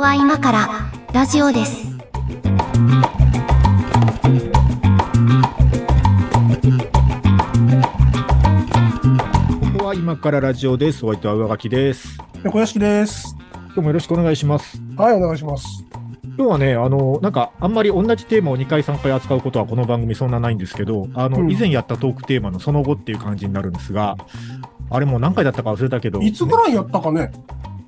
こは今からラジオです。ここは今からラジオです。お相手は上書きです。小屋敷です。今日もよろしくお願いします。はい、お願いします。今日はね、あの、なんか、あんまり同じテーマを2回3回扱うことはこの番組そんなないんですけど、あの、うん以前やったトークテーマのその後っていう感じになるんですが、あれもう何回だったか忘れたけど、いつぐらいやったかね。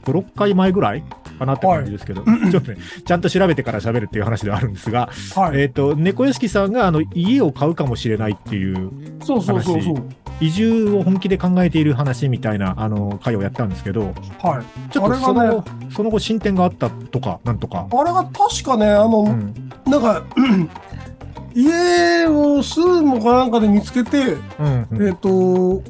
5、6回前ぐらいかなって感じですけど、はい ちょっとね、ちゃんと調べてから喋るっていう話ではあるんですが、はい。えっ、と、猫屋敷さんが、あの、家を買うかもしれないっていう、そうそうそうそう。移住を本気で考えている話みたいな、あの、回をやったんですけど、はい。ちょっとその後、その後進展があったとか、なんとか。あれが確かね、あの、うん。なんか、家をスーモかなんかで見つけて、うん、うん。えっ、と、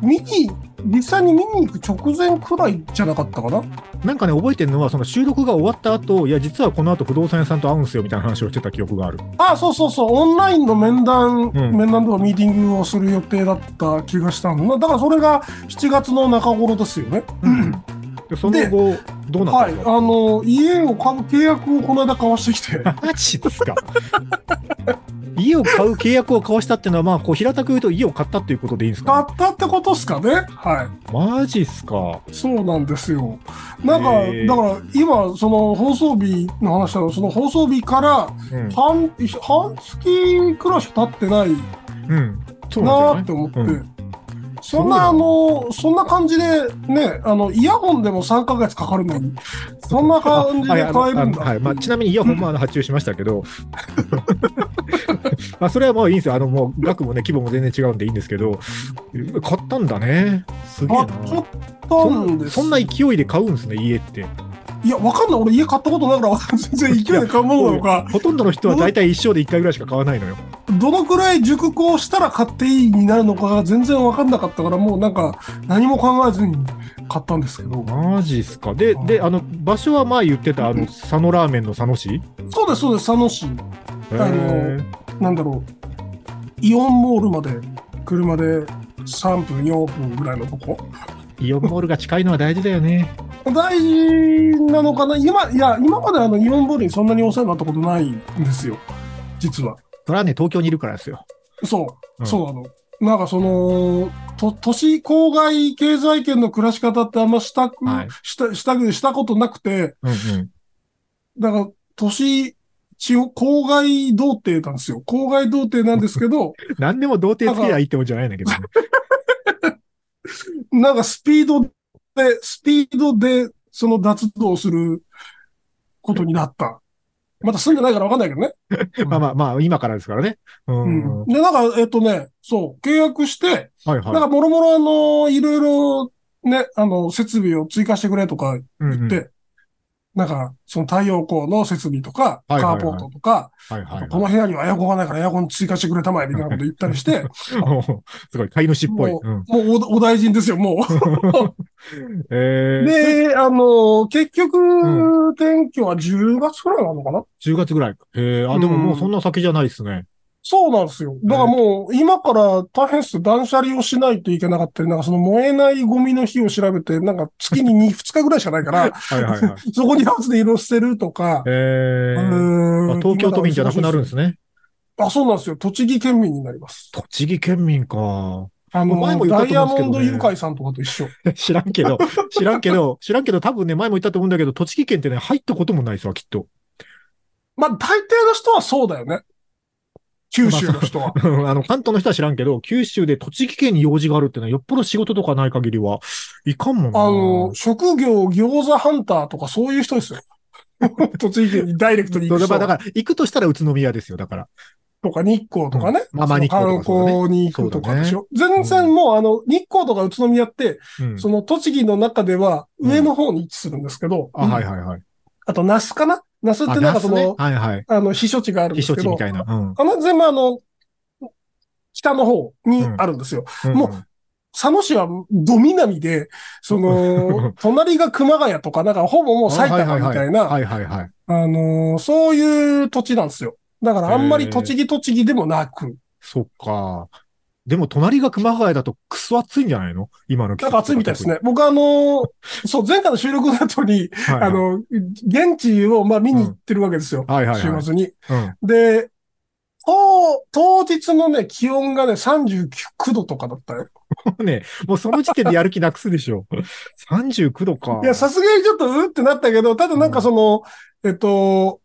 見に、実際に見に行く直前くらいじゃなかったかな？なんかね、覚えてるのは、その収録が終わった後、いや、実はこの後不動産屋さんと会うんすよみたいな話をしてた記憶がある。あ、そうそうそう、オンラインの面談、うん面談とかミーティングをする予定だった気がしたの。だからそれが7月の中頃ですよね。でその後、どうなったはい、んですか、あの、家を買う契約をこの間交わしてきて。マジですか家を買う契約を交わしたっていうのは、まあ、こう、平たく言うと家を買ったっていうことでいいんですか、買ったってことっすかね？はマジっすか。い。そうなんですよ。なんか、だから今、その放送日の話だと、その放送日からうん。半、半月くらいしか経ってないなって思って。うんそんな、あの、そんな感じで、ね、あの、イヤホンでも3ヶ月かかるのに、そんな感じで買えるんだ。はいまあ、ちなみにイヤホンもあの発注しましたけど、まあそれはもういいんですよ。あのもう額もね、規模も全然違うんでいいんですけど、買ったんだね。すげえな。買っちゃったそんです。んそんな勢いで買うんですね、家って。いや、わかんない。俺家買ったことないから、全然勢いで買うものなのか、ほとんどの人は大体一生で一回ぐらいしか買わないのよ。どのくらい熟考したら買っていいになるのかが全然わかんなかったから、もうなんか何も考えずに買ったんですけど。マジっすか？で、で、あの、場所は前言ってた、あの、佐野ラーメンの佐野市？そうです、そうです、佐野市。へのーなんだろう。イオンモールまで車で3分、4分ぐらいのとこ。イオンモールが近いのは大事だよね。大事なのかな？今、いや、今まであのイオンモールにそんなにお世話になったことないんですよ。実は。それはね、東京にいるからですよ。そう。うんそうなの。なんかその、と都市郊外経済圏の暮らし方ってあんましたく、はいした、したく、したことなくて、うんうん。だから都市、地方、郊外童貞なんですよ。郊外童貞なんですけど、何でも童貞つけりゃいいってもんじゃないんだけどね。なんかスピードで、スピードでその脱道することになった。まだ住んでないからわかんないけどね。まあまあまあ、今からですからね。うん。うん。で、なんか、えっとね、そう、契約して、はいはい。なんかもろもろあの、いろいろね、あの、設備を追加してくれとかうんうん言って、なんか、その太陽光の設備とか、カーポートとか、この部屋にはエアコンがないからエアコン追加してくれたまえ、みたいなこと言ったりして、すごい、飼い主っぽい。もうん。もうおお大臣ですよ、もえう。ー、で、あの、結局、う転居は10月くらいなのかな？10月ぐらい。えー、あ、でももうそんな先じゃないですね。そうなんですよ。だからもう、今から大変っす。断捨離をしないといけなかったり、なんかその燃えないゴミの日を調べて、なんか月に 2, 2日ぐらいしかないから、はいはいはい。そこにハウスで色捨てるとか、えー、東京都民じゃなくなるんですね。あ、そうなんですよ。栃木県民になります。栃木県民か。あの、前も言ったとダイヤ思うんですけどねモンドユカイさんとかと一緒。知らんけど、知らんけど、知らんけど、多分ね、前も言ったと思うんだけど、栃木県ってね、入ったこともないですわ、きっと。まあ、大抵の人はそうだよね。九州の人は。あの、関東の人は知らんけど、九州で栃木県に用事があるってのは、よっぽど仕事とかない限りは、いかんもんな。あの、職業餃子ハンターとかそういう人ですよ。栃木県にダイレクトに行く人だから、行くとしたら宇都宮ですよ、だから。とか日光とかね。うんまあまあ日光とか観光に行くとかでしょ。全然もうあの、日光とか宇都宮って、うん。その栃木の中では上の方に位置するんですけど、あ、はいはいはい。あと、那須かな那須っあ、てなんかそ那須ねの、はいはい。あの、避暑地があるんで避すけど、暑地みたいな。うん。あの、全部あの、北の方にあるんですよ。もう佐野市はど南で、その、隣が熊谷とか、なんかほぼもう埼玉みたいな、はいはいはい。あのーそういう土地なんですよ。だからあんまり栃木栃木でもなく、そっか。でも隣が熊谷だとクソ暑いんじゃないの？今のなんか暑いみたいですね。僕あの、そう、前回の収録の後に、はいはいあの、現地をまあ見に行ってるわけですよ。はいはいはい週末に。うん。で、当、当日のね、気温がね、39度とかだったよ。も うね、もうその時点でやる気なくすでしょ。39度か。いや、さすがにちょっとうってなったけど、ただなんかその、えっと、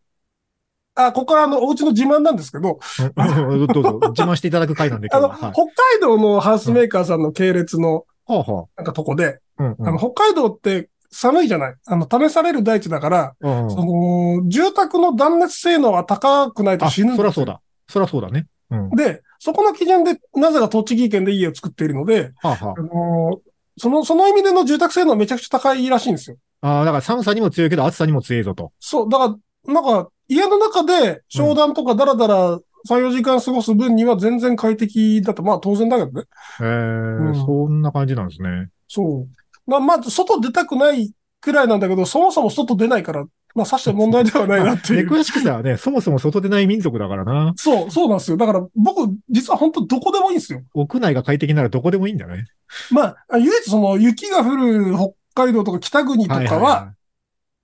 あ、ここからあの、お家の自慢なんですけど、うんどうぞ、自慢していただく回なんで あの、北海道のハウスメーカーさんの系列の、なんかとこで、あ。うんうんあの、北海道って寒いじゃないあの、試される大地だから、うんその、住宅の断熱性能は高くないとあ、死ぬそりゃそうだ。そりゃそうだね。うん。で、そこの基準で、なぜか栃木県で家を作っているので、はあはあのーその、その意味での住宅性能はめちゃくちゃ高いらしいんですよ。あ。ああ、だから寒さにも強いけど暑さにも強いぞと。そう、だから、なんか、家の中で商談とかダラダラ3、4時間過ごす分には全然快適だと、まあ当然だけどね。へえ、うんそんな感じなんですね。そう。ままず、外出たくないくらいなんだけど、そもそも外出ないから、まあ、さして問題ではないなっていう。猫屋敷さんはね、そもそも外出ない民族だからな。そう、そうなんですよ。だから、僕、実は本当どこでもいいんですよ。屋内が快適ならどこでもいいんだね。まあ、唯一その雪が降る北海道とか北国とかは、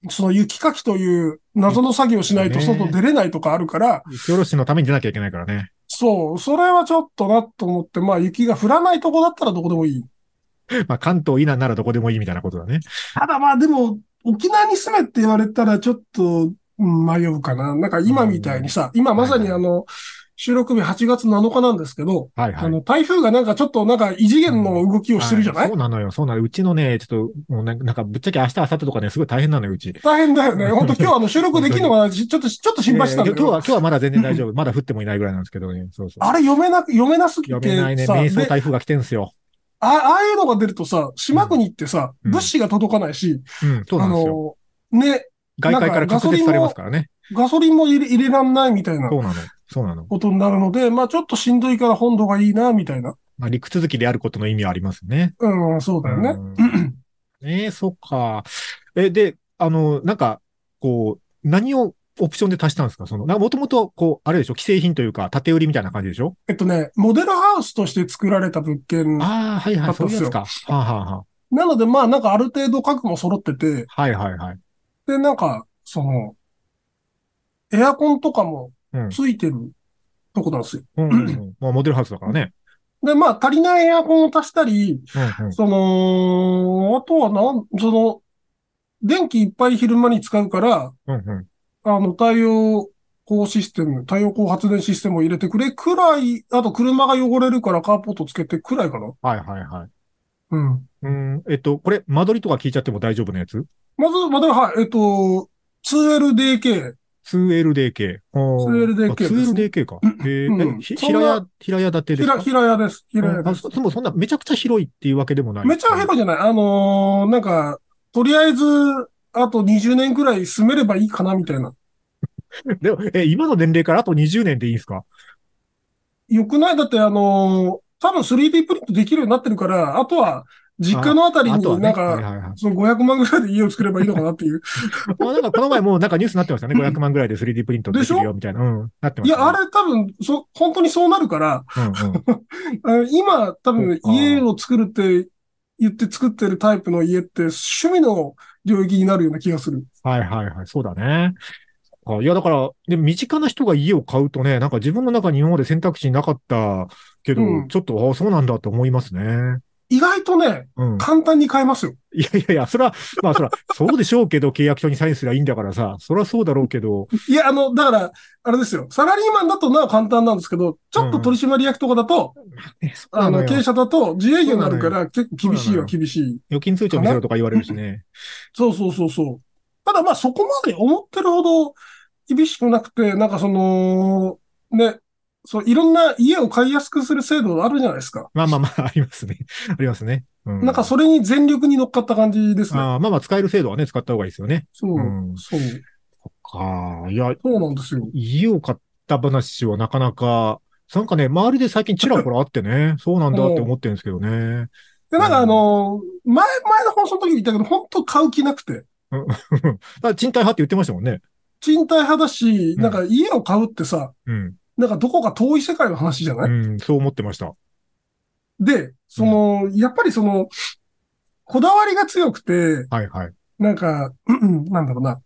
その雪かきという謎の作業をしないと外出れないとかあるから、い。雪下ろしのために出なきゃいけないからね。そう、それはちょっとなと思って、まあ雪が降らないとこだったらどこでもいい。まあ関東以南ならどこでもいいみたいなことだね。ただまあでも、沖縄に住めって言われたらちょっと、うん迷うかな。なんか今みたいにさ、今まさにあの、収録日8月7日なんですけど、はいはい。あの、台風がなんかちょっとなんか異次元の動きをしてるじゃない、はそうなのよ。そうなの。うちのね、ちょっと、もうなんか、なんかぶっちゃけ明日、明後日とかね、すごい大変なのよ、うち。大変だよね。本当今日あの収録できるのがちょっと、ちょっと心配してたんだけど。いやいや今日は、今日はまだ全然大丈夫。まだ降ってもいないぐらいなんですけどね。そうそう。あれ読めなく、読めなすぎて読めないね。さ、瞑想で台風が来てんすよ。あああいうのが出るとさ、島国ってさ、うん物資が届かないし、うん、そうなあんですよ。の、ね、外界から隔絶されますからね。ガソリンも入れ入れらんないみたいなそうなの。そうなの。ことになるので、まあちょっとしんどいから本土がいいな、みたいな。まあ、陸続きであることの意味はありますね。うん、そうだよね。うんええそっか。え、で、あの、なんか、こう、何をオプションで足したんですか？その、もともと、こう、あれでしょ？既製品というか、縦売りみたいな感じでしょ？えっとね、モデルハウスとして作られた物件。ああ、はいはい、そういうやつか。はあ、はあはなので、まあなんかある程度家具も揃ってて、あ、はいはいはい。で、なんか、その、エアコンとかもうん。ついてるとこなんですよ。うんうんうん。まあ、モデルハウスだからね。で、まあ足りないエアコンを足したり、うんうん。その、あとはなん、その、電気いっぱい昼間に使うから、うんうん。あの、太陽光システム、太陽光発電システムを入れてくれくらい、あと車が汚れるからカーポートつけてくらいかな。はいはいはい。うん。うん、えっと、これ、間取りとか聞いちゃっても大丈夫なやつ？まず、まだ、はい、えっと、2LDK。2LDK。おー 2LDK あですね 2LDK か。へえ、平屋、平屋建てです平、か？平屋です。平屋あです。そでもそんな、めちゃくちゃ広いっていうわけでもない。めちゃ広いじゃない。あのーなんか、とりあえず、あと20年くらい住めればいいかな、みたいな。でも、え、今の年齢からあと20年でいいんですか？よくない？だって、あのー多分 3D プリントできるようになってるから、あとは、実家のあたりになんはいか、はいはい。その500万ぐらいで家を作ればいいのかなっていう。まあなんかこの前もうなんかニュースになってましたね。500万ぐらいで 3D プリントできるよみたいな。うん。なってました、ね。いや、あれ多分、そ、本当にそうなるから、うんうん。あ今多分家を作るって言って作ってるタイプの家って趣味の領域になるような気がする。はいはいはい。そうだね。あいや、だから、で、身近な人が家を買うとね、なんか自分の中に今まで選択肢なかったけど、うんちょっと、あそうなんだと思いますね。意外とね、うん。簡単に買えますよ。いやいやいや、それは、まあそれは、そうでしょうけど、契約書にサインすりゃいいんだからさ、それはそうだろうけど、いや、あの、だから、あれですよ。サラリーマンだとなお簡単なんですけど、ちょっと取締役とかだと、うあの、経営者だと自営業になるから結構厳しいは厳しい。預金通帳見せろとか言われるしね。そうそうそうそう。ただまあそこまで思ってるほど厳しくなくて、なんかその、ね、そう、いろんな家を買いやすくする制度あるじゃないですか。まあまあまあ、ありますね。ありますね。うん、なんかそれに全力に乗っかった感じですね。あーまあまあ、使える制度はね、使った方がいいですよね。そう、うんそう、かいや、そうなんですよ。家を買った話はなかなか、なんかね、周りで最近ちらほらあってね、そうなんだって思ってるんですけどね。で、なんかあの、前、前の放送の時に言ったけど、本当買う気なくて。賃貸派って言ってましたもんね。賃貸派だし、うんなんか家を買うってさ、うん。なんかどこか遠い世界の話じゃない、うん、そう思ってました。で、その、やっぱりその、こだわりが強くて、はいはい。なんか、うんなんだろうな。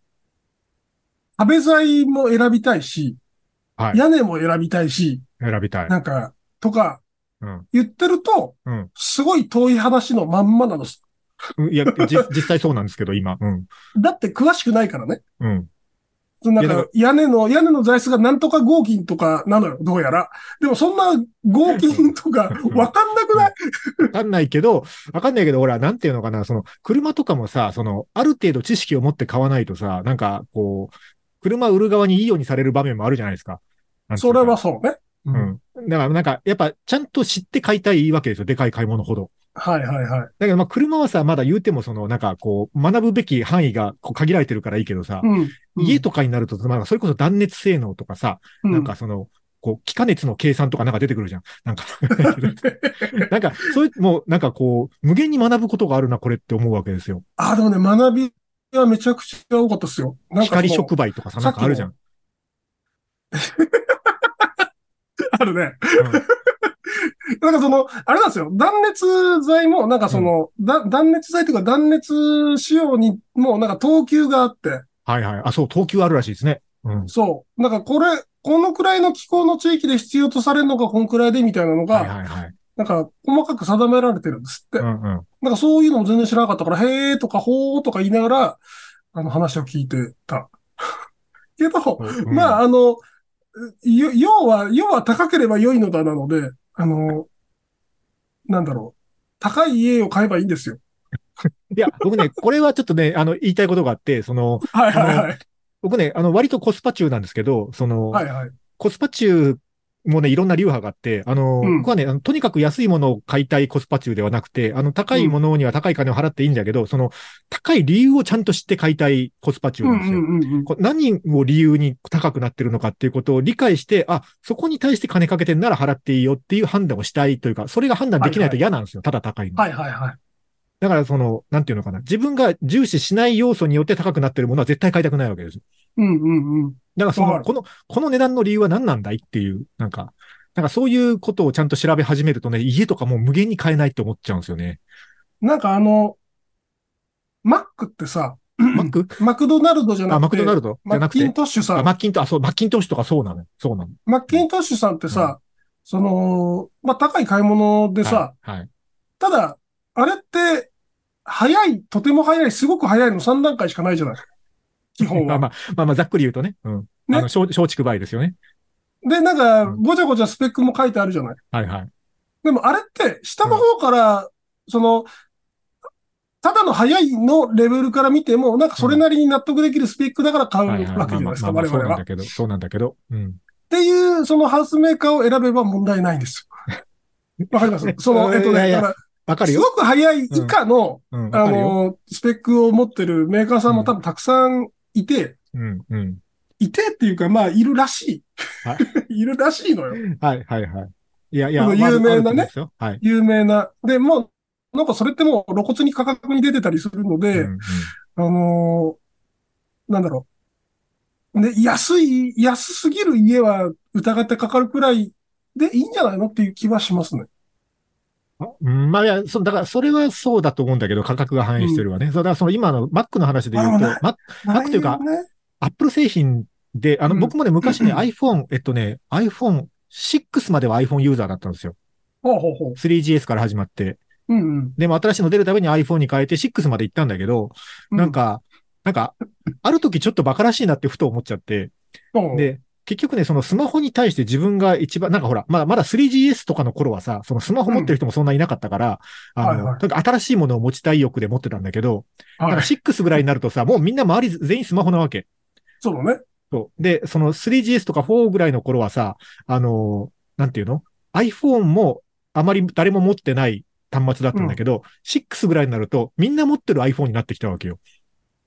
壁材も選びたいし、はい屋根も選びたいし、選びたい。なんか、とかうん。言ってると、うんすごい遠い話のまんまなの。うんいや、じ実際そうなんですけど、今。うん。だって詳しくないからね。うん。そのなんか、屋根の、屋根の材質がなんとか合金とかなのよ、どうやら。でもそんな合金とかわかんなくない？わかんないけど、わかんないけど、ほら、なんていうのかな、その、車とかもさ、その、ある程度知識を持って買わないとさ、なんか、こう、車売る側にいいようにされる場面もあるじゃないですか。かそうれは。そうね。ううん。だから、なんか、やっぱ、ちゃんと知って買いたいわけですよ。でかい買い物ほど。はいはいはい。だけど、まあ、車はさ、まだ言うても、その、なんか、こう、学ぶべき範囲がこう限られてるからいいけどさ、うん。家とかになると、まあ、それこそ断熱性能とかさ、うん、なんかその、こう、気化熱の計算とかなんか出てくるじゃん。なんか、なんか、そういう、もう、なんかこう、無限に学ぶことがあるな、これって思うわけですよ。あ、でもね、学びはめちゃくちゃ多かったですよ。なんか光触媒とかさ、なんかあるじゃん。あるね。なんかその、あれなんですよ。断熱材も、なんかその、だ断熱材というか断熱仕様にも、なんか等級があって、はいはい。あ、そう、等級あるらしいですね。うん。そう。なんかこれ、このくらいの気候の地域で必要とされるのがこのくらいでみたいなのはいが、はいはい。なんか細かく定められてるんですって。うんうん。なんかそういうのも全然知らなかったから、へーとかほーとか言いながら、あの話を聞いてた。けど、うんまあ、あの、よ要は、要は高ければ良いのだなので、あの、なんだろう。高い家を買えばいいんですよ。いや、僕ね、これはちょっとね、あの、言いたいことがあって、その、はいはいはい。僕ね、あの、割とコスパ中なんですけど、その、はいはい。コスパ中もね、いろんな流派があって、あの、うん僕はねあの、とにかく安いものを買いたいコスパ中ではなくて、あの、高いものには高い金を払っていいんだけど、その、高い理由をちゃんと知って買いたいコスパ中うんなんですよ。うんうんうん。何を理由に高くなってるのかっていうことを理解して、あ、そこに対して金かけてんなら払っていいよっていう判断をしたいというか、それが判断できないと嫌なんですよ。ただ高いの。はいはいはい。だからその、なんていうのかな。自分が重視しない要素によって高くなってるものは絶対買いたくないわけです。うんうんうん。だからその、この、この値段の理由は何なんだいっていう、なんか、なんかそういうことをちゃんと調べ始めるとね、家とかもう無限に買えないって思っちゃうんですよね。なんかあの、マックってさ、マック？マクドナルドじゃなくて、あ、マクドナルド？じマッキンゃなくて？あ、トッシュさん、マッキント、あ、そう、マッキントッシュとかそうなのよ。そうなの。マッキントッシュさんってさ、その、まあ、高い買い物でさ、はい。はい。ただ、あれって、早い、とても早い、すごく早いの3段階しかないじゃない。基本まあは。まあ、まあまあ、ざっくり言うとね。うん。ねあの、松松竹梅ですよね。で、なんか、うんごちゃごちゃスペックも書いてあるじゃない。はいはい。でもあれって、下の方から、その、ただの早いのレベルから見ても、なんかそれなりに納得できるスペックだから買うわ。けじゃないですか、我々は。っそうなんだけど、そうなんだけど。うん。ていう、そのハウスメーカーを選べば問題ないんですよ。わかります？その、えっとね、わかるよ。すごく早い以下の、うん、あわかるよ。の、スペックを持ってるメーカーさんも多分たくさんいて、うん、うん。いてっていうか、まあ、いるらし。はいいるらしいのよ。はいはいはい。いやいや、有名なねはい。有名な。で、もう、なんかそれってもう露骨に価格に出てたりするので、うんうんあのーなんだろう。ね、安い、安すぎる家は疑ってかかるくらいでいいんじゃないのっていう気はしますね。うんまあいや、そだから、それはそうだと思うんだけど、価格が反映してるわね。そうだから、その今の Mac の話で言うと Mac というか Apple 製品で、あの、うん僕もね、昔ね、うん iPhone、えっとね、iPhone6 までは iPhone ユーザーだったんですよ。ほうほうほう。3GS から始まって。うんうん。でも新しいの出るために iPhone に変えて6まで行ったんだけど、うなん、か、なんか、ある時ちょっと馬鹿らしいなってふと思っちゃって、うん、で、結局ね、そのスマホに対して自分が一番、なんかほら、まだまだ 3GS とかの頃はさ、そのスマホ持ってる人もそんないなかったから、あの、はいはいかく新しいものを持ちたい欲で持ってたんだけど、なんかはい。6ぐらいになるとさ、もうみんな周り全員スマホなわけ。そうだね。そう。で、その 3GS とか4ぐらいの頃はさ、あの、なんていうの ?iPhone もあまり誰も持ってない端末だったんだけど、6ぐらいになるとみんな持ってる iPhone になってきたわけよ。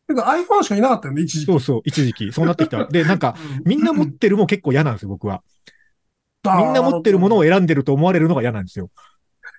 てか iPhone しかいなかったよね、一時期。そうそう、一時期。そうなってきた。で、なんか、みんな持ってるも結構嫌なんですよ、僕は。みんな持ってるものを。を選んでると思われるのが嫌なんですよ。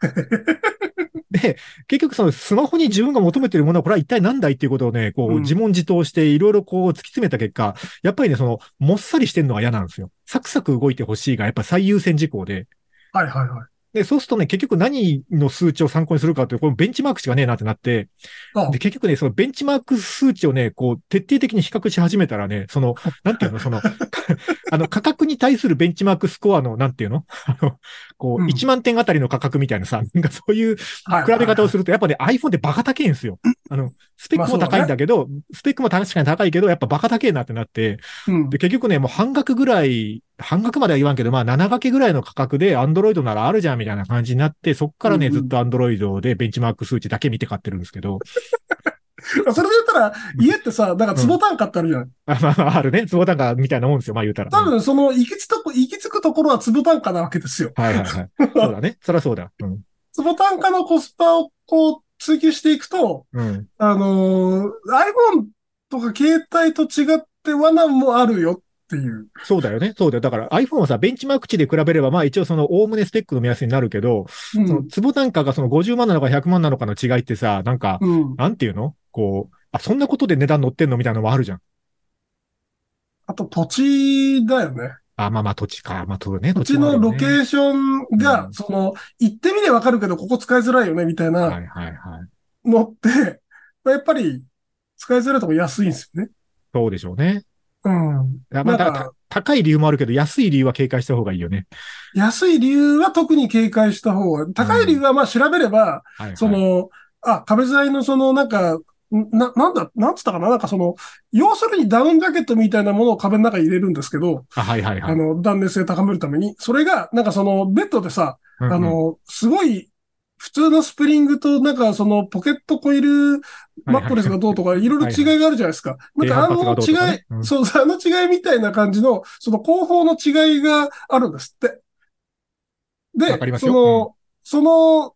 で、結局そのスマホに自分が求めてるものはこれは一体何だいっていうことをね、こううん自問自答していろいろこう突き詰めた結果、やっぱりね、その、もっさりしてるのが嫌なんですよ。サクサク動いてほしいがやっぱ最優先事項で。はいはいはい。で、そうするとね、結局何の数値を参考にするかっていう、このベンチマークしかねえなってなって、あで、結局ね、そのベンチマーク数値をね、こう、徹底的に比較し始めたらね、その、なんていうの、その、あの、価格に対するベンチマークスコアの、なんていうの？あの、こう、うん。1万点あたりの価格みたいなさ、なんかそういうはい比べ方をすると、やっぱね、iPhone ってバカ高いんですよ。あの、スペックも高いんだけど、スペックも確かに高いけど、やっぱバカ高いなってなって、うん。で、結局ね、もう半額ぐらい、半額までは言わんけど、まあ7掛けぐらいの価格で Android ならあるじゃんみたいな感じになって、そっからね、うんうん。ずっと Android でベンチマーク数値だけ見て買ってるんですけど、それで言ったら、家ってさ、だから坪単価ってあるじゃない。あまあまあ、あるね。坪単価みたいなもんですよ、まあ言うたら。多分、その、行き着くとこ、行き着くところは坪単価なわけですよ。はいはいはい。そうだね。そりゃそうだ。うん。坪単価のコスパをこう、追求していくと、うん。あのー iPhone とか携帯と違って罠もあるよっていう。そうだよね。そうだよ。だから iPhone はさ、ベンチマーク値で比べれば、まあ一応その、おおむねスペックの目安になるけど、うんその、坪単価がその50万なのか100万なのかの違いってさ、なんか、うん。なんていうの？こう、あ、そんなことで値段乗ってんのみたいなのもあるじゃん。あと土地だよね。あ、まあまあ土地か。まあそうね。土地のロケーーションが、うんその、行ってみればわかるけど、ここ使いづらいよね、みたいなはいはいはい。のって、まあやっぱり、使いづらいとこ安いんですよね。そうでしょうね。うん。まあ、なんかた高い理由もあるけど、安い理由は警戒した方がいいよね。安い理由は特に警戒した方が、高い理由はまあ調べれば、はい、はい。そ、の、あ、壁材のそのなんか、な、なんだ、なんつったかな？なんかその、要するにダウンジャケットみたいなものを壁の中に入れるんですけど、あ、はいはいはい。あの、断熱性高めるために。それが、なんかその、ベッドでさ、うんうんあ、の、すごい、普通のスプリングと、なんかその、ポケットコイルマットレスがどうとか、いろいろ違いがあるじゃないですか。なんかあの違いそう、あの違いみたいな感じの、その後方の違いがあるんですって。で、その、その、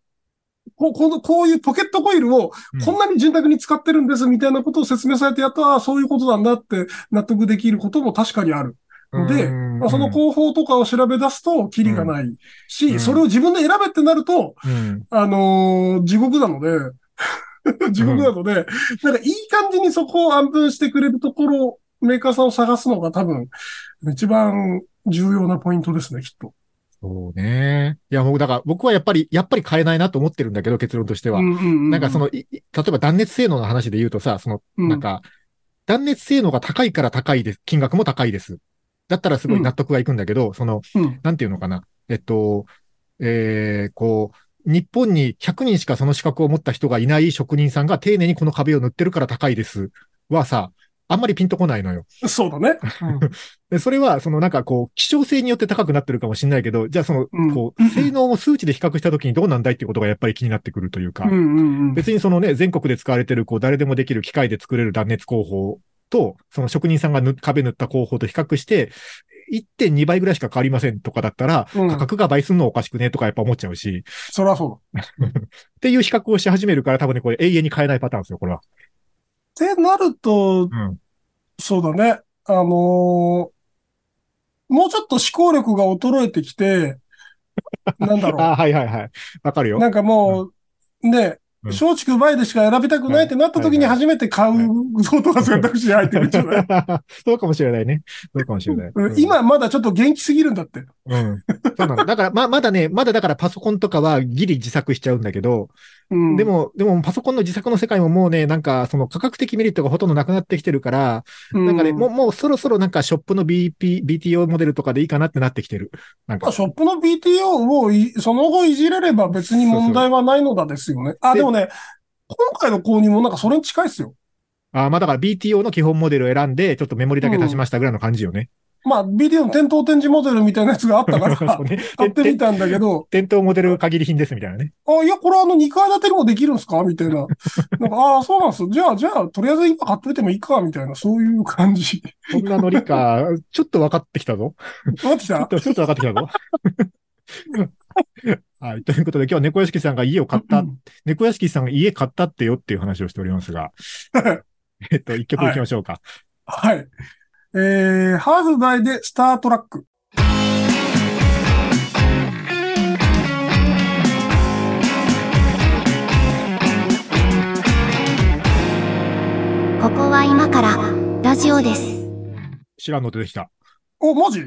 ここの、こういうポケットコイルをうん。こんなに潤沢に使ってるんですみたいなことを説明されてやっと、ああ、そういうことなんだって納得できることも確かにある。で、うんまあ、その方法とかを調べ出すと、キリがないし、うんそれを自分で選べってなると、うん。あのー地獄なので、地獄なので、なんかいい感じにそこを安分してくれるところ、メーカーさんを探すのが多分、一番重要なポイントですね、きっと。そうね。いや、もうだから僕はやっぱり、やっぱり買えないなと思ってるんだけど、結論としては。ななんかその、、例えば断熱性能の話で言うとさ、その、うんなんか、断熱性能が高いから高いです。金額も高いです。だったらすごい納得がいくんだけど、その、うん、なんていうのかな。えっと、えー、こう、日本に100人しかその資格を持った人がいない職人さんが丁寧にこの壁を塗ってるから高いです。はさ、あんまりピンとこないのよ。そうだね。で、それは、そのなんかこう、希少性によって高くなってるかもしれないけど、じゃあその、うんこう、性能を数値で比較したときにどうなんだいっていうことがやっぱり気になってくるというか、うんうんうん。別にそのね、全国で使われてる、こう、誰でもできる機械で作れる断熱工法と、その職人さんが塗壁塗った工法と比較して、1.2倍ぐらいしか変わりませんとかだったら、うん価格が倍すんのおかしくねとかやっぱ思っちゃうし、そりゃそう っていう比較をし始めるから多分ね、これ永遠に変えないパターンですよ、これは。だ。ってなると、うん。そうだね。あのーもうちょっと思考力が衰えてきて、なんだろう。あはいはいはい。わかるよ。なんかもう、ね、うん松竹梅でしか選びたくないってなった時に初めて買うことが選択肢に入ってるんじゃない？そうかもしれないね。そうかもしれない。うん今まだちょっと元気すぎるんだって。うん。そうなの。だから、ま、まだね、まだだからパソコンとかはギリ自作しちゃうんだけど、うん、で、も、でもパソコンの自作の世界ももうね、なんかその価格的メリットがほとんどなくなってきてるから、なんかね、もう、もうそろそろなんかショップの BP、BTO モデルとかでいいかなってなってきてる。なんかまあ、ショップの BTO をいその後いじれれば別に問題はないのだですよね。あ、ででもね、今回の購入もなんかそれに近いですよ。あまあだから BTO の基本モデルを選んで、ちょっとメモリだけ足しましたぐらいの感じよね。まあ、BTO の店頭展示モデルみたいなやつがあったか そら。買ってみたんだけど、店頭モデル限り品ですみたいなね。あ、いや、これあの2階建てにもできるんですか？みたいな。なんか、ああ、そうなんですよ。じゃあ、じゃあ、とりあえず今買っといてもいいかみたいな、そういう感じ。こんなノリか、ちょっと分かってきたぞ。待ってきた？ちょっと、分かってきたぞ。はい。ということで、今日は猫屋敷さんが家を買った、猫屋敷さんが家買ったってよっていう話をしておりますが、えっと、一曲行きましょうか。はい。えー、ハーフバイでスタートラック。ここは今からラジオです。知らんの出てきた。お、マジ？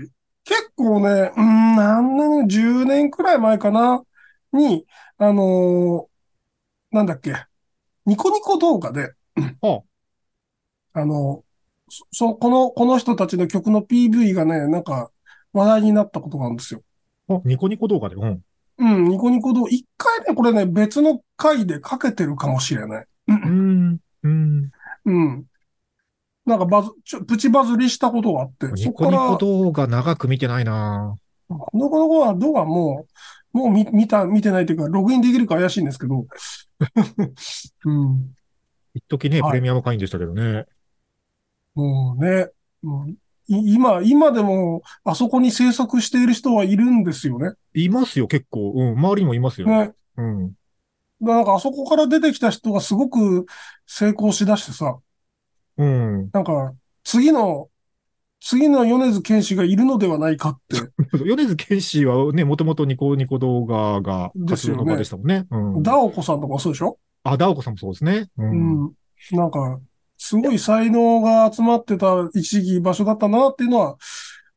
結構ね、うーん、何年、10年くらい前かな？に、あのーなんだっけ、ニコニコ動画で、はあの、そ、そこの、この人たちの曲の PV がね、なんか話題になったことがあるんですよ。あ、ニコニコ動画で。うん。うん、ニコニコ動画、一回ね、これね、別の回でかけてるかもしれない。う、うんん。うん。うん。なんかバズ、ちょ、プチバズりしたことがあって、そニコニコ動画長く見てないなこの子は動画もう、もう見、見た、見てないというか、ログインできるか怪しいんですけど。うん。一時ね、はいプレミアム会員でしたけどね。もうね、もうい今、今でも、あそこに制作している人はいるんですよね。いますよ、結構。うん。周りにもいますよ。ね。うん。なんかあそこから出てきた人がすごく成功しだしてさ、うん。なんか、次の、次の米津玄師がいるのではないかって。米津玄師はね、もともとニコニコ動画が活動の場でしたもんね。うん。ダオコさんとかそうでしょ？あ、ダオコさんもそうですね。う。うんん。なんか、すごい才能が集まってた一時期場所だったなっていうのは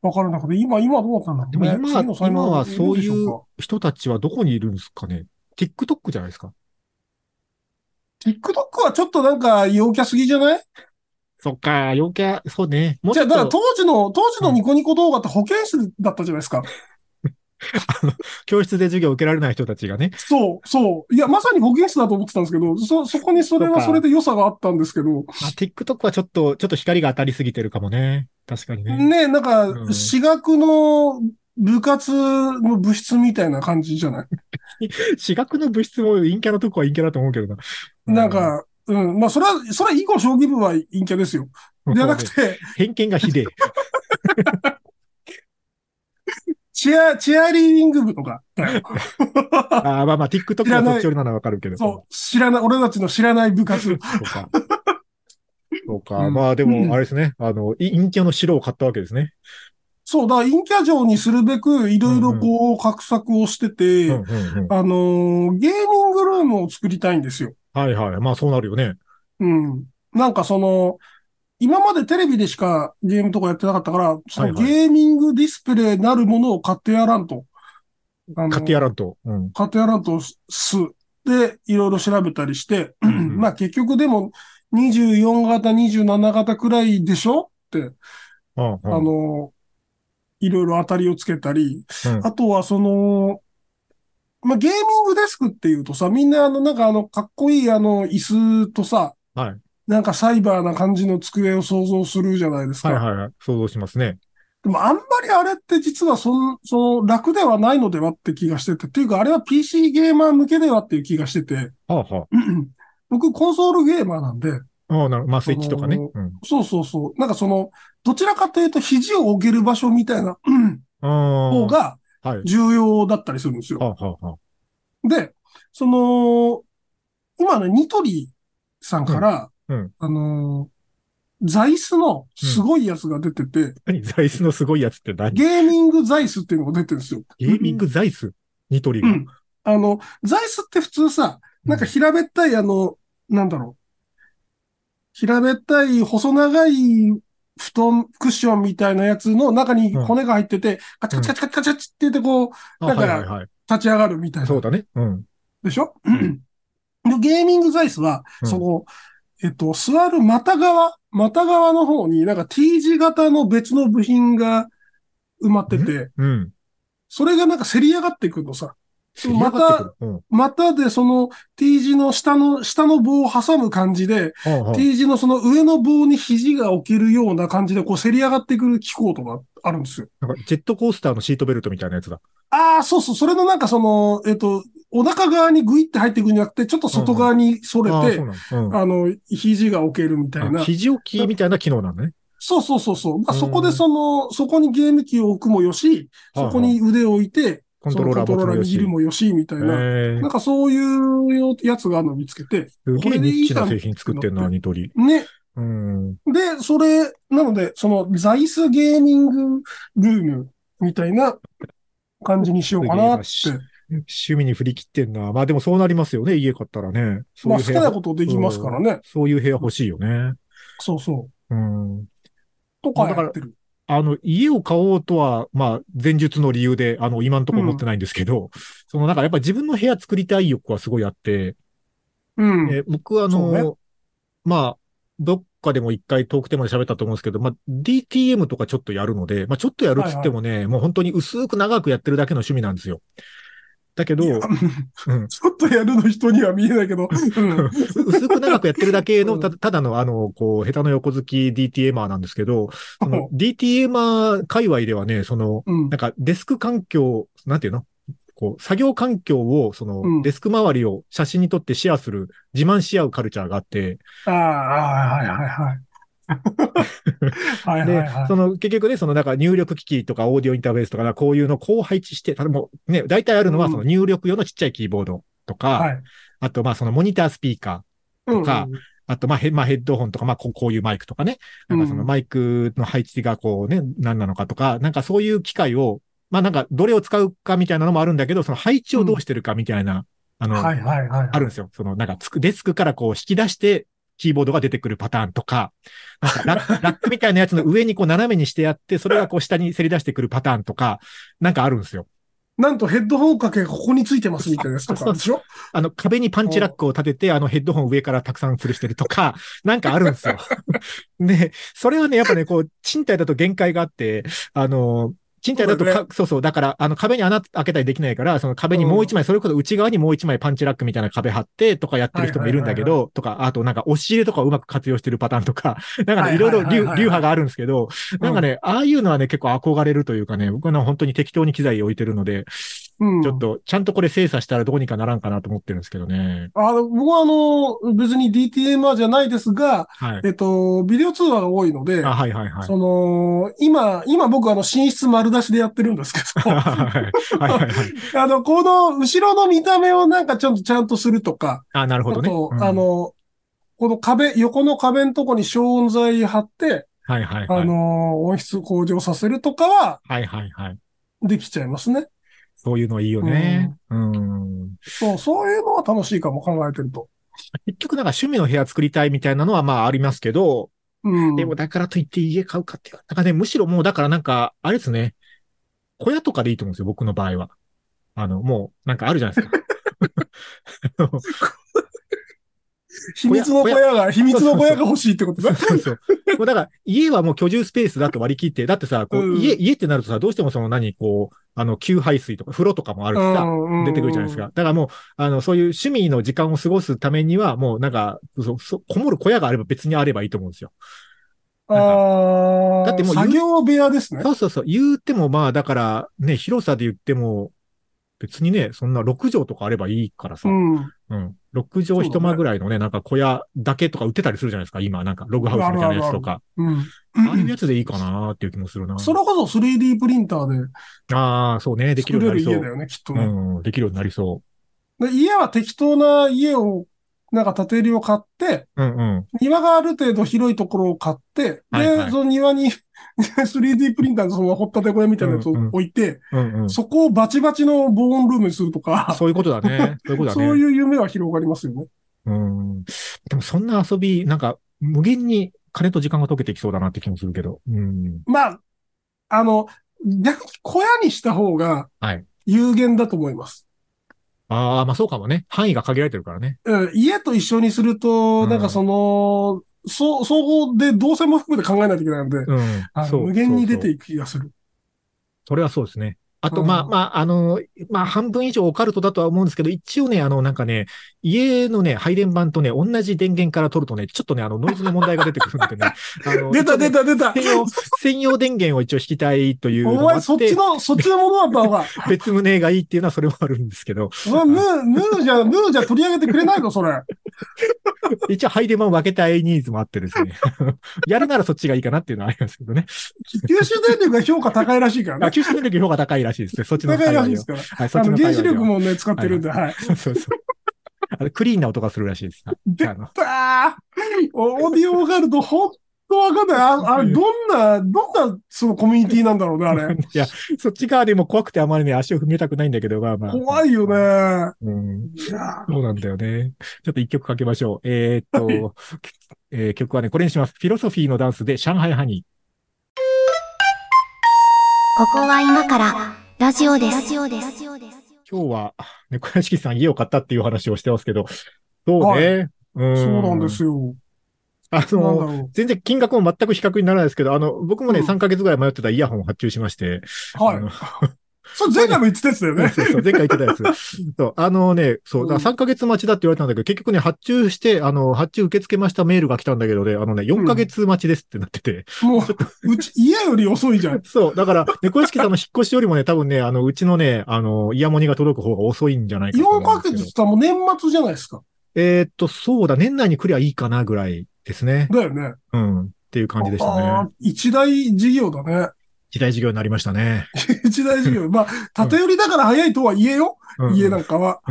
わかるんだけど、今、今どうだったんだろうね。でも今、次の今はそういうょ人たちはどこにいるんですかね ?TikTok じゃないですか？か TikTok はちょっとなんか陽キャすぎじゃない？そっか、陽キャ、そうね。もうじゃあ、だから当時の、当時のニコニコ動画って保健室だったじゃないですか。教室で授業を受けられない人たちがね。そう、そう。いや、まさに保健室だと思ってたんですけど、そ、そこにそれはそれで良さがあったんですけど、あ、TikTok はちょっと、ちょっと光が当たりすぎてるかもね。確かにね。ね、なんか、うん私学の部活の部室みたいな感じじゃない？私学の部室も陰キャなとこは陰キャだと思うけどな。なんか、うん、まあ、それは、それは囲碁将棋部は陰キャですよ。うん、じゃなくて、偏見がひでえ。チア、チアリーディング部とか。あーまあまあ、TikTok がそっち寄りなのはわかるけど。そう、知らない、俺たちの知らない部活。そうか。そ うか。うんまあでうんも、あれですね。あの、い陰キャの城を買ったわけですね。そう、だから陰キャ城にするべく、いろいろこう、画策をしてて。あのーゲーミングルームを作りたいんですよ。はいはい。まあそうなるよね。うん。なんかその、今までテレビでしかゲームとかやってなかったから、そのはいはいゲーミングディスプレイなるものを買ってやらんと。あの買ってやらんと。うん。買ってやらんとす。で、いろいろ調べたりして、んまあ結局でも24型、27型くらいでしょ？って、うんうんあの、いろいろ当たりをつけたり、うんあとはその、まあ、ゲーミングデスクっていうとさ、みんなあの、なんかあの、かっこいいあの、椅子とさ、はい。なんかサイバーな感じの机を想像するじゃないですか。はいはいはい。想像しますね。でもあんまりあれって実はそん、その楽ではないのではって気がしてて、っていうかあれは PC ゲーマー向けではっていう気がしてて、はあは僕コンソールゲーマーなんで、あ。ああ、なるまあスイッチとかね。あのうん。そうそうそう。なんかその、どちらかというと肘を置ける場所みたいな。方がはい。重要だったりするんですよ。はあはあはあ。で、その、今ね、ニトリさんから、うんうんあのー、座椅子のすごいやつが出てて、何？座椅子のすごいやつって何？ゲーミング座椅子っていうのが出てるんですよ。ゲーミング座椅子？ニトリが。うん。あの、座椅子って普通さ、なんか平べったいあの、なんだろう。平べったい細長い布団、クッションみたいなやつの中に骨が入ってて、カチャカチャカチャカチャって言ってこう、あだから。立ち上がるみたいな。そうだね。うん。でしょ？で、ゲーミング座椅子は、うんその、えっと、座る股側、股側の方になんか T 字型の別の部品が埋まってて、うん。それがなんかせり上がってくるのさ。せり上がってくる。うん。股でその T 字の下の、下の棒を挟む感じで、T 字のその上の棒に肘が置けるような感じで、こうせり上がってくる機構とかあるんですよ。なんかジェットコースターのシートベルトみたいなやつだ。ああ、そうそう、それのなんかその、えっと、お腹側にグイって入っていくんじゃなくて、ちょっと外側に反れてう、なの。うん。あの、肘が置けるみたいなあ。肘置きみたいな機能なのね。そうそうそうそう。まあ、うんそこでその、そこにゲーム機を置くもよし、そこに腕を置いて、コントローラー。握るもよし、みたいな。えなんかそういうやつがあるのを見つけて、すげえニッチな製品作ってんな、ニトリ。ね。うん。で、それ、なので、その、座椅子ゲーミングルームみたいな感じにしようかなって。趣味に振り切ってんな。まあでもそうなりますよね、家買ったらね。そうまあ好きなことできますからね。そういう部屋欲しいよね。そうそう。うん。とかやってる。あの、家を買おうとは、まあ、前述の理由で、あの、今のところ思ってないんですけど、そのなんかやっぱ自分の部屋作りたい欲はすごいあって、うん。え僕はあの、ねまあ、どっかでも一回トークテーマで喋ったと思うんですけど、まあ、DTM とかちょっとやるので、まあ、ちょっとやるっつってもね、もう本当に薄く長くやってるだけの趣味なんですよ。だけど、うん。ちょっとやるの人には見えないけど、うん。薄く長くやってるだけの、うん。たただのあの、こう、下手の横好き DTMer なんですけど、その DTMer 界隈ではね、その、うん。なんかデスク環境、なんていうの？こう、作業環境を、その、うん。デスク周りを写真に撮ってシェアする、自慢し合うカルチャーがあって、ああ、はいはいはい。はいはいで、はい。その、結局ね、その、なんか入力機器とかオーディオインターフェースとか、こういうのをこう配置して、例えばね、大体あるのはうんその入力用のちっちゃいキーボードとか、はい。あと、まあ、そのモニタースピーカー、うんかあと、まあ、ヘまあ、ヘッドホンとか、まあこう、こういうマイクとかね。なんかそのうんマイクの配置がこうね、何なのかとか、なんかそういう機械を、まあなんかどれを使うかみたいなのもあるんだけど、その配置をどうしてるかみたいな、あの、はいはいはい。あるんですよ。そのなんかつくデスクからこう引き出して、キーボードが出てくるパターンとか、なんかラッ ラックみたいなやつの上にこう斜めにしてやって、それがこう下にせり出してくるパターンとか、なんかあるんですよ。なんとヘッドホンかけがここについてますみたいなやつとかでしょあの、壁にパンチラックを立てて、あのヘッドホン上からたくさん吊るしてるとか、なんかあるんですよ。で、それはね、やっぱね、こう、賃貸だと限界があって、あの、賃貸だとそうだか、そうそう、だから、あの壁に穴開けたりできないから、その壁にもう一枚、それこそ内側にもう一枚パンチラックみたいな壁貼ってとかやってる人もいるんだけど、とか、あとなんか押し入れとかをうまく活用してるパターンとか、なんかね、はいいろいろ流派があるんですけど、なんかね、ああいうのはね、結構憧れるというかね、僕は本当に適当に機材置いてるので、うん。ちょっと、ちゃんとこれ精査したらどうにかならんかなと思ってるんですけどね。あの、僕はあの、別に DTMR じゃないですが、はい。えっと、ビデオ通話が多いので、あ、はいはいはい。その、今、今僕あの、寝室丸出しでやってるんですけど、は いはいはいはい。あの、この後ろの見た目をなんかちょっとちゃんとするとか、あ、なるほどね。うんあ、の、この壁、横の壁のとこに消音材貼って、はいはいはい。あの、音質向上させるとかははいはいはい。できちゃいますね。そういうのいいよね。うん。そう、そういうのは楽しいかも考えてると。結局なんか趣味の部屋作りたいみたいなのはまあありますけど、うん。でもだからといって家買うかっていう。なんかね、むしろもうだからなんか、あれですね。小屋とかでいいと思うんですよ、僕の場合は。あの、もう、なんかあるじゃないですか。秘密の小屋が、秘密の小屋が欲しいってことだ。そうそうそう。もうだから、家はもう居住スペースだと割り切って、だってさ、こう、うん家、家ってなるとさ、どうしてもその何、こう、あの、給排水とか、風呂とかもあるしさ、出てくるじゃないですか。。だからもう、あの、そういう趣味の時間を過ごすためには、もうなんか、そ、そ、こもる小屋があれば別にあればいいと思うんですよ。ああ、だってもう作業部屋ですね。そうそうそう。言うてもまあ、だから、ね、広さで言っても、別にね、そんな6畳とかあればいいからさ。ううん。ん。6畳一間ぐらいのね、なんか小屋だけとか売ってたりするじゃないですか。今、なんかログハウスみたいなやつとか。うん。ああいうやつでいいかなっていう気もするな。それこそ 3D プリンターでああ、そうね。できる作ようになりそう。家だよね、きっとね。うん、できるようになりそで家は適当な家を、なんか建てりを買って、う。うんうん。庭がある程度広いところを買って、はいはいで、その庭に 3D プリンターのその掘ったて小屋みたいなやつをうんうん置いて、うんうん。そこをバチバチの防音ルームにするとか、そういうことだね。そういうことだね。そういう夢は広がりますよね。うん。でもそんな遊び、なんか、無限に金と時間が解けてきそうだなって気もするけど。うん。まあ、あの、逆に小屋にした方がはい。有限だと思います。ああ、まあそうかもね。範囲が限られてるからね。うん家と一緒にすると、うんなんかその、そう、総合で動線も含めて考えないといけないので、うん。あそうの無限に出ていく気がする。それはそうですね。あと、うんまあ、まあ、あの、まあ、半分以上オカルトだとは思うんですけど、一応ね、あの、なんかね、家のね、配電盤とね、同じ電源から取るとね、ちょっとね、あの、ノイズの問題が出てくるんでね。あの出た出た出た専用、専用電源を一応引きたいというのお前そっちの、そっちのものだったのか。別棟がいいっていうのはそれもあるんですけど、ムー、ムーじゃ、ムーじゃ取り上げてくれないのそれ。一応配電盤を分けたいニーズもあってですね。やるならそっちがいいかなっていうのはありますけどね。九州電力が評価高いらしいからあ、ね。九州電力評価高いらしいですね。そっちの高いらしいですから。ははい、そっちの原子力もね、使ってるんで、はい。そうそう。あのクリーンな音がするらしいです。であのあーオーディオオカルト、ほんとわかんない。ああれ、どんな、どんな、そのコミュニティなんだろうね、あれ。いや、そっち側でも怖くてあまりね、足を踏みたくないんだけど、まあまあ。怖いよね。うん。そうなんだよね。ちょっと一曲かけましょう。えーっと、えー曲はね、これにします。フィロソフィーのダンスで上海ハニー。ここは今からラジオです。今日は、猫屋敷さん家を買ったっていう話をしてますけど、そうね？うん。そうなんですよ。あの、ろ全然金額も全く比較にならないですけど、あの、僕もね、うん3ヶ月ぐらい迷ってたイヤホンを発注しまして、う。はい。それ前回も言ってたやつだよね。そうそう、前回言ってたやつ。そう、あのね、そう、だうんから3ヶ月待ちだって言われたんだけど、結局ね、発注して、あの、発注受け付けましたメールが来たんだけどね、あのね、4ヶ月待ちですってなってて。もう、うち、家より遅いじゃん。そう、だから、猫屋敷さんの引っ越しよりもね、多分ね、あの、うちのね、あの、イヤモニが届く方が遅いんじゃないかと思4ヶ月って言ったらもう年末じゃないですか。えーっと、そうだ、年内に来りゃいいかなぐらいですね。だよね。うん。っていう感じでしたね。一大事業だね。時代事業になりましたね。一大事業。まあ、縦寄りだから早いとは言えよ。うん家なんかは。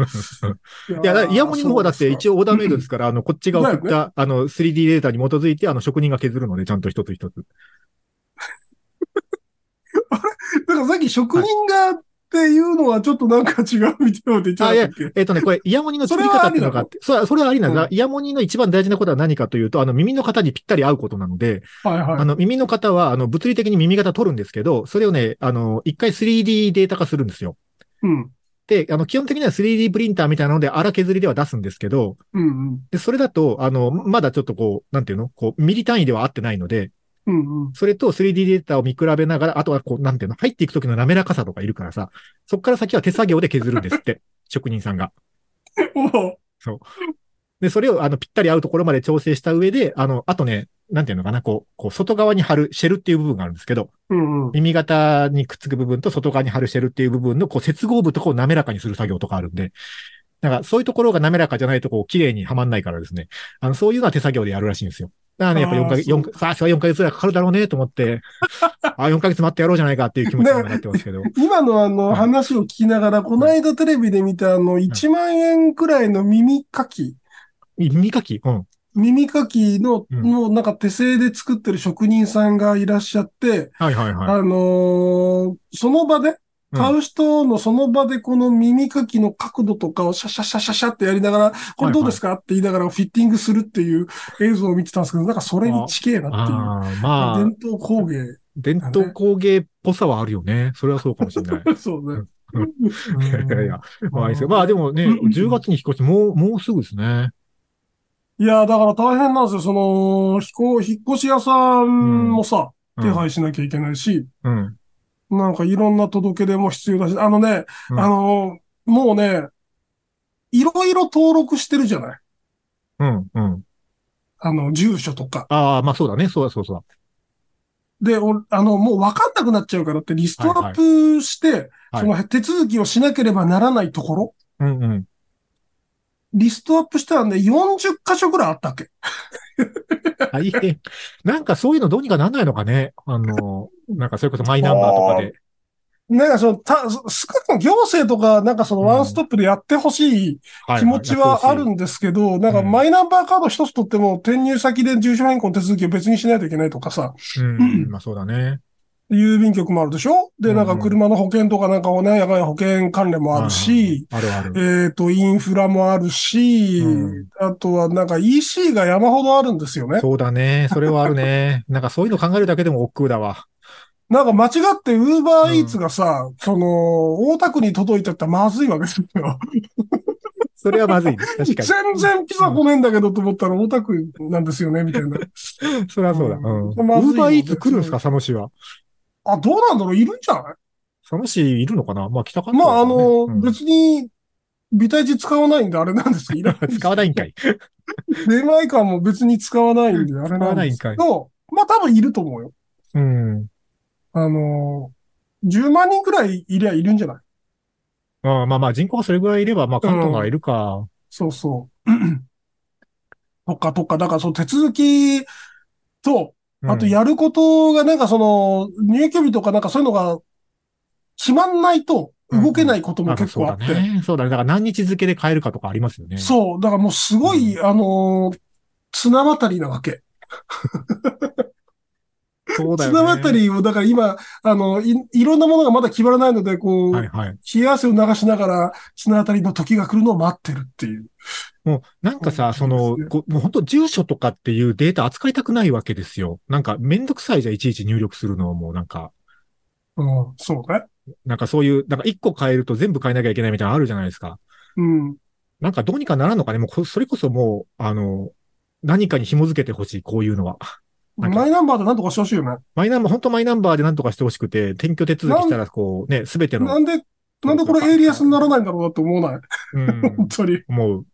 いや、イヤモニの方はだって一応。応オーダーメイドですから、あの、こっちが送っだた、あの、3D データに基づいて、あの、職人が削るので、ちゃんと一つ一つ。だからさっき職人がっていうのはちょっとなんか違うみたいなこと言っちゃったっけ？えっとね、これ、イヤモニの作り方っていうのがあって、それは、それはありなんだ。うんイヤモニの一番大事なことは何かというと、あの、耳の型にぴったり合うことなので、はいはい。あの、耳の型は、あの、物理的に耳型取るんですけど、それをね、あの、一回 3D データ化するんですよ。うん。で、あの、基本的には 3D プリンターみたいなので荒削りでは出すんですけど、うんうん。で、それだと、あの、まだちょっとこう、なんていうの？こう、ミリ単位では合ってないので、うんうん。それと 3D データを見比べながら、あとはこう、なんていうの入っていく時の滑らかさとかいるからさ、そっから先は手作業で削るんですって、職人さんが。おうで、それを、あの、ぴったり合うところまで調整した上で、あの、あとね、なんていうのかな、こう、こう、外側に貼るシェルっていう部分があるんですけど、うんうん。耳型にくっつく部分と外側に貼るシェルっていう部分の、こう、接合部とこう滑らかにする作業とかあるんで、だから、そういうところが滑らかじゃないと、こう、綺麗にはまんないからですね。あの、そういうのは手作業でやるらしいんですよ。だからね、やっぱ4ヶ月、四さあ、それは4ヶ月ぐらいかかるだろうね、と思って、あ、4ヶ月待ってやろうじゃないかっていう気持ちにはなってますけど。今のあのはい。話を聞きながら、この間テレビで見たあの1万円くらいの耳かき、耳かき？うん。耳かきの、うん。もうなんか手製で作ってる職人さんがいらっしゃって、はいはいはい。あのーその場で、うん買う人のその場でこの耳かきの角度とかをシャシャシャシャシャってやりながら、これどうですか？って言いながらフィッティングするっていう映像を見てたんですけど、なんかそれに近えなっていう。まあ、伝統工芸。伝統工芸っぽさはあるよね。それはそうかもしれない。そうね。いやいやいや、まあいいですよ。うんまあでもね、うん10月に引っ越し、もう、もうすぐですね。いや、だから大変なんですよ。その、引っ越し屋さんもさ、うん手配しなきゃいけないし、うん。なんかいろんな届け出も必要だし、あのね、うんあの、もうね、いろいろ登録してるじゃない？うん。うん。あの、住所とか。ああ、まあそうだね。そうだそうそうで、おあの、もうわかんなくなっちゃうからってリストアップして、はいその手続きをしなければならないところ、だ。うんうん。リストアップしたらね、40箇所ぐらいあったわけ？大変。なんかそういうのどうにかなんないのかね？あの、なんかそれこそマイナンバーとかで。なんかその、た、少なく行政とか、なんかそのワンストップでやってほしいはい気持ちはあるやんですけど、なんかうんマイナンバーカード一つ取っても転入先で住所変更の手続きを別にしないといけないとかさ、うん。まあそうだね。郵便局もあるでしょ？で、なんかうん車の保険とかなんかね、やがや保険関連もあるし、あるある。えっと、インフラもあるし、うんあとはなんか EC が山ほどあるんですよね。そうだね。それはあるね。なんかそういうの考えるだけでも億劫だわ。なんか間違ってウーバーイーツがさ、その、大田区に届いてったらまずいわけですよ。それはまずいです。確か全然ピザ来ねえんだけどと思ったら大田区なんですよね、みたいな。に。それはそうだ。うん。ウーバーイーツ来るんですか佐野市は？あ、どうなんだろう？いるんじゃない？佐野市いるのかな？まあ来たかったまあ、あの、うん別に、微体値使わないんであれなんですけど、い ら使わないんかい。出前館も別に使わないんであれなんですけど、まあ多分いると思うよ。うん。あの、10万人くらいいりゃいるんじゃない？ああまあまあ人口がそれぐらいいれば、まあ関東ならいるか。そうそう。とかとか、だからその手続きと、うんあとやることがなんかその入居日とかなんかそういうのが決まんないと動けないこともあ結構あって。そうだね。そうだね。だから何日付で変えるかとかありますよね。そう。だからもうすごい、あのー綱渡りなわけ。そうだよね。綱渡りを、だから今、あの、い、いろんなものがまだ決まらないので、こう、はいはい。冷や汗を流しながら、綱渡りの時が来るのを待ってるっていう。もう、なんかさ、うんそのこうもう本当住所とかっていうデータ扱いたくないわけですよ。なんかめんどくさいじゃん、いちいち入力するのをもうなんか。うん、そうね。なんかそういう、なんか一個変えると全部変えなきゃいけないみたいなのあるじゃないですか。うん。なんかどうにかならんのかねもうこ、それこそもう、あの、何かに紐付けてほしい、こういうのは。マイナンバーでなんとかしてほしいよね。マイナンバー、本当マイナンバーで何とかしてほしくて、転居手続きしたら、こうね、すべての、なんで、なんでこれエイリアスにならないんだろうなって思わない？うん、本当に。思う。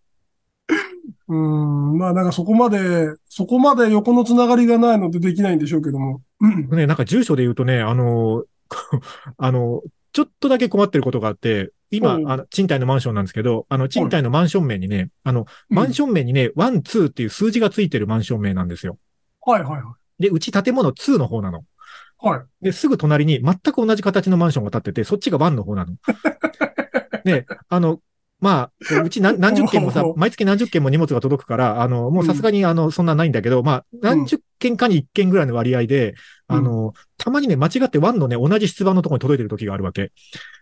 うん。まあなんかそこまで、そこまで横のつながりがないのでできないんでしょうけども。うん。ね、なんか住所で言うとね、あの、あの、ちょっとだけ困ってることがあって、今、うんあの、賃貸のマンションなんですけど、あの、賃貸のマンション名にね、あの、マンション名にね、 One、Two っていう数字がついてるマンション名なんですよ。はいはいはで、うち建物2の方なの。い。はい。で、すぐ隣に全く同じ形のマンションが建ってて、そっちが1の方なの。で、あの、まあ、うち何何十件もさ 毎月何十件も荷物が届くから、あの、もうさすがにあの、そんなないんだけど、まあ、何十件かに1件ぐらいの割合で、うんあの、たまにね、間違って1のね、同じ出馬のところに届いてる時があるわけ。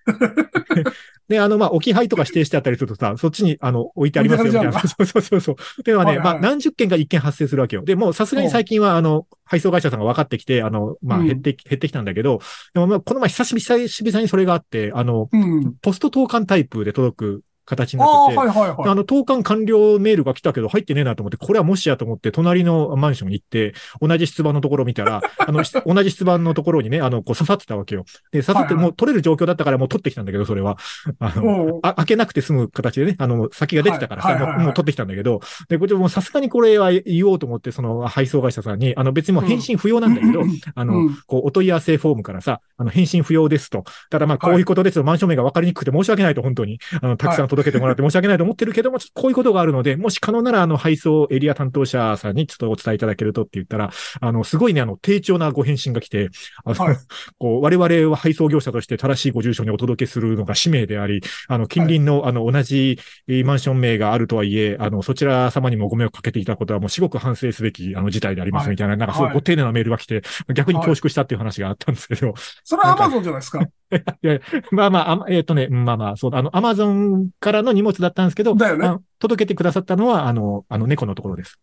で、あの、まあ、置き配とか指定してあったりするとさ、そっちに、あの、置いてありますよ、みたいな。置そうそうそうそう。っていうのはね、はいはいまあ、何十件か1件発生するわけよ。で、もうさすがに最近は、あの、配送会社さんが分かってきて、あの、まあ、うん減って、減ってきたんだけど、でもまあ、この前久しぶりにそれがあって、あの、うん。ポスト投函タイプで届く形にああ、なってて、はいはいはい。あの、投函完了メールが来たけど入ってねえなと思って、これはもしやと思って、隣のマンションに行って、同じ出馬のところを見たら、あの、し同じ出馬のところにね、あの、こう刺さってたわけよ。で、刺さって、もう取れる状況だったからもう取ってきたんだけど、それは。あの、あ開けなくて済む形でね、あの、先が出てたからさ、もう取ってきたんだけど、で、これでもうさすがにこれは言おうと思って、その配送会社さんに、あの別にもう返信不要なんだけど、あの、うんこう、お問い合わせフォームからさ、あの、返信不要ですと。ただまあ、こういうことですと、マンション名が分かりにくくて申し訳ないと、本当に。あの、たくさん届けてもらって申し訳ないと思ってるけども、ちょっとこういうことがあるので、もし可能なら、あの、配送エリア担当者さんにちょっとお伝えいただけるとって言ったら、あの、すごいね、あの、丁重なご返信が来て、あの、はい。こう、我々は配送業者として正しいご住所にお届けするのが使命であり、あの、近隣の、あの、同じえーマンション名があるとはいえ、あの、そちら様にもご迷惑かけていたことはもう至極反省すべき、あの、事態でありますみたいな、なんかすごい。ご丁寧なメールが来て、逆に恐縮したっていう話があったんですけど、それはアマゾンじゃないですか。いやいや、まあまあ、えっ、とね、うんまあまあ、そう、あの、アマゾンからの荷物だったんですけど、だよね届けてくださったのは、あの、あの、猫のところです。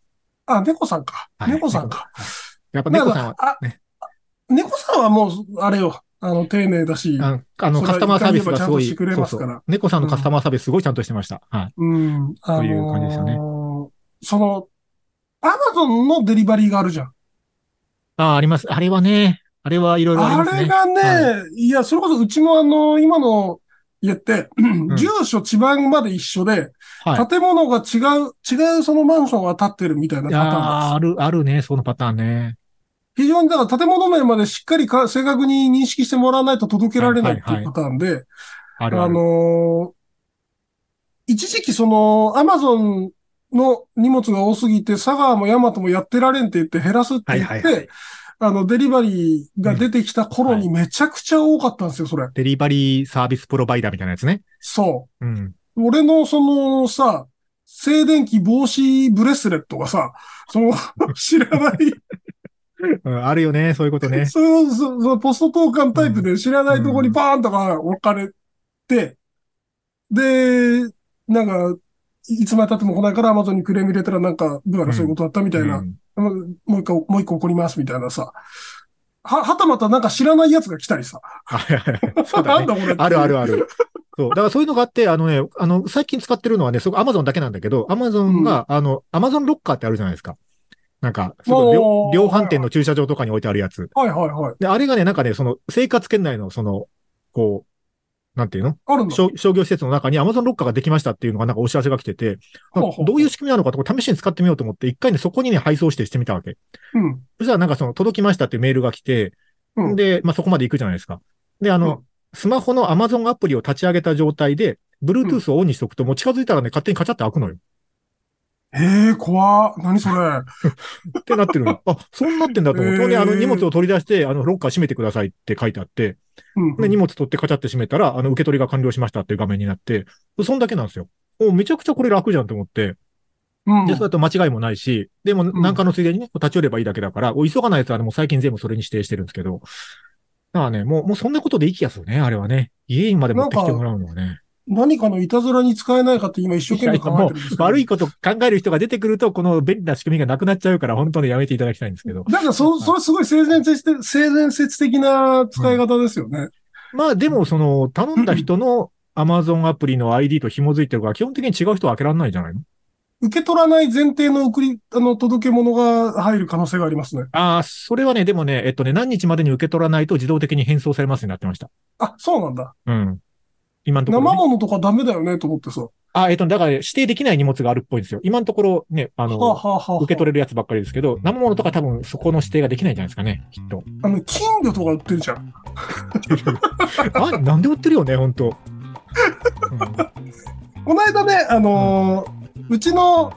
あ、猫さんか。はい猫さんか。。やっぱ猫さんは、あね猫さんはもう、あれよ。あの、丁寧だし。あの、カスタマーサービスがすごい、そうそう猫さんのカスタマーサービスすごいちゃんとしてました。はい。うん。あのーという感じですよねその、アマゾンのデリバリーがあるじゃん。ああ、あります。あれはね、あれはいろいろありあますね。れがね、、はいや、それこそうちもあの、今の家って、ん住所、地番まで一緒で、はい。建物が違う、違うそのマンションが建ってるみたいないパターンです。ある、あるね、そのパターンね。非常に、だから建物名までしっかりか正確に認識してもらわないと届けられないっていうパターンで、あ。のー一時期その、アマゾンの荷物が多すぎて、佐川もヤマトもやってられんって言って減らすって言って、はいはいはい。あの、デリバリーが出てきた頃にめちゃくちゃ多かったんですよ、それ。デリバリーサービスプロバイダーみたいなやつね。そうん。う。俺のそのさ、静電気防止ブレスレットがさ、その、知らない、うんあるよね、そういうことね。そうそうそう、ポスト投函タイプで知らないとこにパーンとか置かれて、で、なんか、いつまで経っても来ないからアマゾンにクレーム入れたらなんか、どうやらそういうことだったみたいな、うんうんもう一個、もう一個怒りますみたいなさ。は、はたまたなんか知らない奴が来たりさ。あはいはいはいそうだね。なんだこあるあるある。そう。だからそういうのがあって、あのね、あの、最近使ってるのはね、そこアマゾンだけなんだけど、アマゾンが、あの、アマゾンロッカーってあるじゃないですか。なんか、すごい量販店の駐車場とかに置いてあるやつ。はいはいはい。で、あれがね、なんかね、その、生活圏内の、その、こう、なんていうの？ある。商商業施設の中にアマゾンロッカーができましたっていうのがなんかお知らせが来てて、どういう仕組みなのかとか試しに使ってみようと思って、一回ね、そこにね、配送してしてみたわけ。うん。そしたらなんかその、届きましたっていうメールが来て、うんで、まあ、そこまで行くじゃないですか。で、あの、うんスマホの Amazon アプリを立ち上げた状態で、Bluetooth をオンにしとくと、もう近づいたらね、勝手にカチャって開くのよ。ええ怖何それ。ってなってるの。あ、そうなってんだと思って。あの、荷物を取り出して、あの、ロッカー閉めてくださいって書いてあって、うん。で、荷物取ってカチャって閉めたら、あの、受け取りが完了しましたっていう画面になって、そんだけなんですよ。おめちゃくちゃこれ楽じゃんと思って。うんで、そうやって間違いもないし、でも、んなんかのついでにね、立ち寄ればいいだけだから、お急がないやつはねもう最近全部それに指定してるんですけど、だからね、もう、もうそんなことでいい気がするね、あれはね。家にまで持ってきてもらうのはね。何かのいたずらに使えないかって今一生懸命考えてるんですけど。悪いこと考える人が出てくると、この便利な仕組みがなくなっちゃうから、本当にやめていただきたいんですけど。だからそ、それすごい性善説的、性善説的な使い方ですよね。まあでも、その、頼んだ人の Amazon アプリの ID と紐づいてるから、基本的に違う人は開けられないんじゃないの？受け取らない前提の送り、あの、届け物が入る可能性がありますね。ああ、それはね、でもね、えっとね、何日までに受け取らないと自動的に返送されますになってました。あ、そうなんだ。うん。今のところ、生ね。物とかダメだよね、と思ってさ。あ、えっと、だから指定できない荷物があるっぽいんですよ。今のところね、あはあ、の、はあはあはあ、受け取れるやつばっかりですけど、生物とか多分そこの指定ができないんじゃないですかね、きっと。あの、金魚とか売ってるじゃん。あ、なんで売ってるよね、本当、うんこの間ね、あのーうちの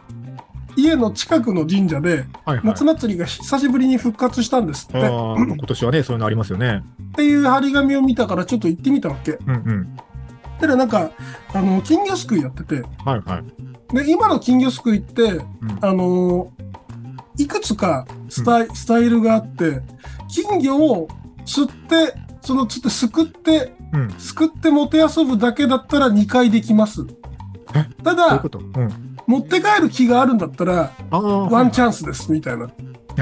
家の近くの神社で、はいはい。夏祭りが久しぶりに復活したんですって。あー今年はね、そういうのありますよね。っていう張り紙を見たからちょっと行ってみたわけ。うんうん。たらなんか、あの、金魚すくいやってて、はいはい。で、今の金魚すくいって、うんあのーいくつかスタイ,、スタイルがあって、金魚を釣って、その釣ってすくって、うん。すくってもて遊ぶだけだったら2回できます。え？ただ。持って帰る気があるんだったら、ああ。ワンチャンスです、みたいな。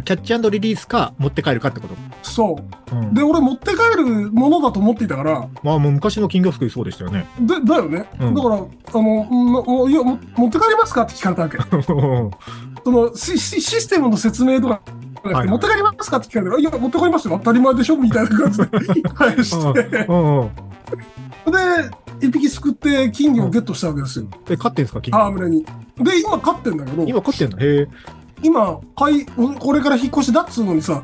キャッチリリースか持って帰るかってこと？そう。うん。で、俺持って帰るものだと思っていたから、まあもう昔の金魚すくいそうでしたよね。で、だよね。うんだから、あの、いや、も持って帰りますかって聞かれたわけ。そのシステムの説明とか持って帰りますかって聞かれたら、いや、持って帰りますよ。当たり前でしょみたいな感じで 返して、で、うんうん。一匹すくって金魚をゲットしたわけですよ。え、勝ってんすか金魚？戯れに。で、今飼ってんだけど、今勝ってんだ。へえ。今、買い、これから引っ越しだっつうのにさ、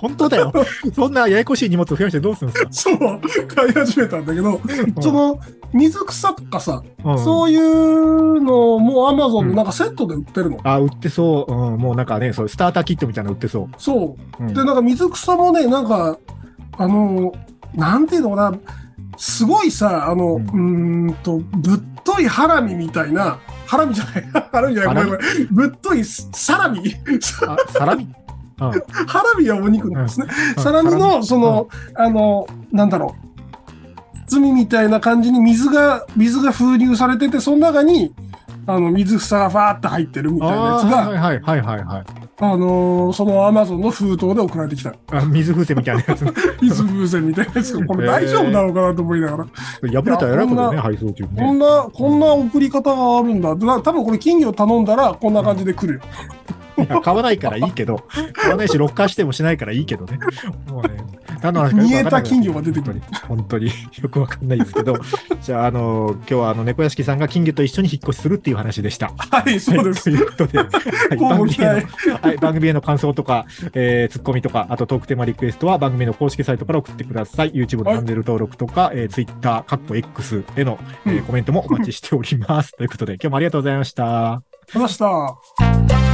本当だよ。そんなややこしい荷物を増やしてどうするんですか？そう、買い始めたんだけど、その、水草とかさ、うんそういうのもアマゾンでなんかセットで売ってるの。あ、売ってそう。うん、もうなんかね、そう、スターターキットみたいなの売ってそそう。う。うんで、なんか水草もね、なんか、あの、なんていうのかな、すごいさ、あの、うんと、ぶっといハラミみたいな、ハラミじゃない、ハラミじゃない、ごめんごめん。ぶっといサラミあ、サラミうん。ハラミはお肉なんですね。うん。サラミの、その、あの、なんだろう、包みみたいな感じに水が、水が封入されてて、その中に、あの、水草がファーって入ってるみたいなやあつが、ーはいはいはいはいはい。あのーそのアマゾンの封筒で送られてきた。あ水風船みたいなやつ。水風船みたいなやつが、これ大丈夫なのかなと思いながら。破れたら偉いことだね、配送中にね。こんな、こんな送り方があるんだ。な多分これ金魚頼んだらこんな感じで来るよ。いや買わないからいいけど、買わないし、ロッカーしてもしないからいいけどね。もうね、何の話かよく煮わかんないえた金魚が出てくる。本当によくわかんないですけど、じゃあ、あの、今日はあの、猫屋敷さんが金魚と一緒に引っ越しするっていう話でした。はい、そうです。はいということで、はい番組への。はい、番組への感想とか、えー、ツッコミとか、あとトークテーマリクエストは番組の公式サイトから送ってください。YouTube のチャンネル登録とか、えー、Twitter、カッコ X への、えーうんコメントもお待ちしております。ということで、今日もありがとうございました。話した。